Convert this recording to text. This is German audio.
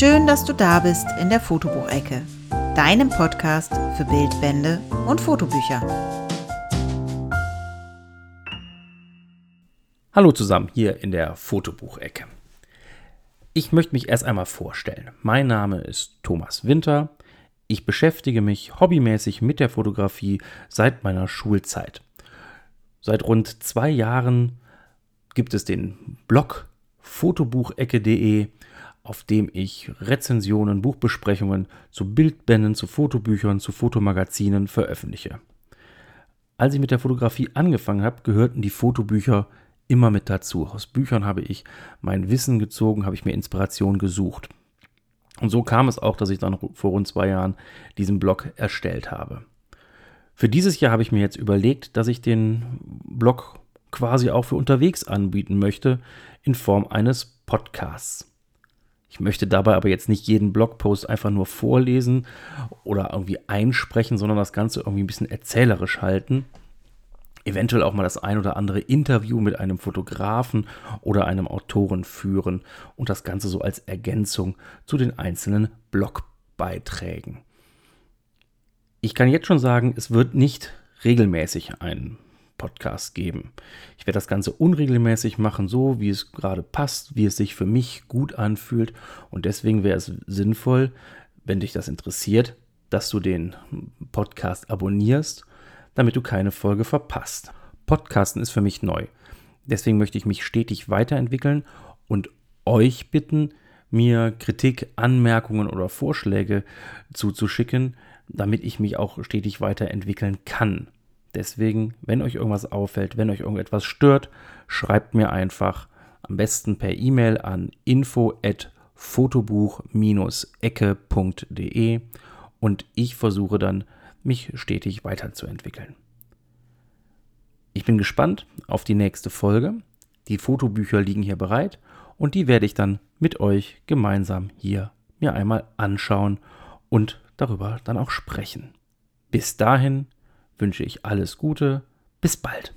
Schön, dass du da bist in der Fotobuchecke, deinem Podcast für Bildbände und Fotobücher. Hallo zusammen hier in der Fotobuchecke. Ich möchte mich erst einmal vorstellen. Mein Name ist Thomas Winter. Ich beschäftige mich hobbymäßig mit der Fotografie seit meiner Schulzeit. Seit rund zwei Jahren gibt es den Blog fotobuchecke.de, auf dem ich Rezensionen, Buchbesprechungen zu Bildbänden, zu Fotobüchern, zu Fotomagazinen veröffentliche. Als ich mit der Fotografie angefangen habe, gehörten die Fotobücher immer mit dazu. Aus Büchern habe ich mein Wissen gezogen, habe ich mir Inspiration gesucht. Und so kam es auch, dass ich dann vor rund zwei Jahren diesen Blog erstellt habe. Für dieses Jahr habe ich mir jetzt überlegt, dass ich den Blog quasi auch für unterwegs anbieten möchte in Form eines Podcasts. Ich möchte dabei aber jetzt nicht jeden Blogpost einfach nur vorlesen oder irgendwie einsprechen, sondern das Ganze irgendwie ein bisschen erzählerisch halten eventuell auch mal das ein oder andere Interview mit einem Fotografen oder einem Autoren führen und das Ganze so als Ergänzung zu den einzelnen Blogbeiträgen. Ich kann jetzt schon sagen, es wird nicht regelmäßig einen Podcast geben. Ich werde das Ganze unregelmäßig machen, so wie es gerade passt, wie es sich für mich gut anfühlt und deswegen wäre es sinnvoll, wenn dich das interessiert, dass du den Podcast abonnierst damit du keine Folge verpasst. Podcasten ist für mich neu. Deswegen möchte ich mich stetig weiterentwickeln und euch bitten, mir Kritik, Anmerkungen oder Vorschläge zuzuschicken, damit ich mich auch stetig weiterentwickeln kann. Deswegen, wenn euch irgendwas auffällt, wenn euch irgendetwas stört, schreibt mir einfach am besten per E-Mail an info@fotobuch-ecke.de und ich versuche dann mich stetig weiterzuentwickeln. Ich bin gespannt auf die nächste Folge. Die Fotobücher liegen hier bereit und die werde ich dann mit euch gemeinsam hier mir einmal anschauen und darüber dann auch sprechen. Bis dahin wünsche ich alles Gute, bis bald.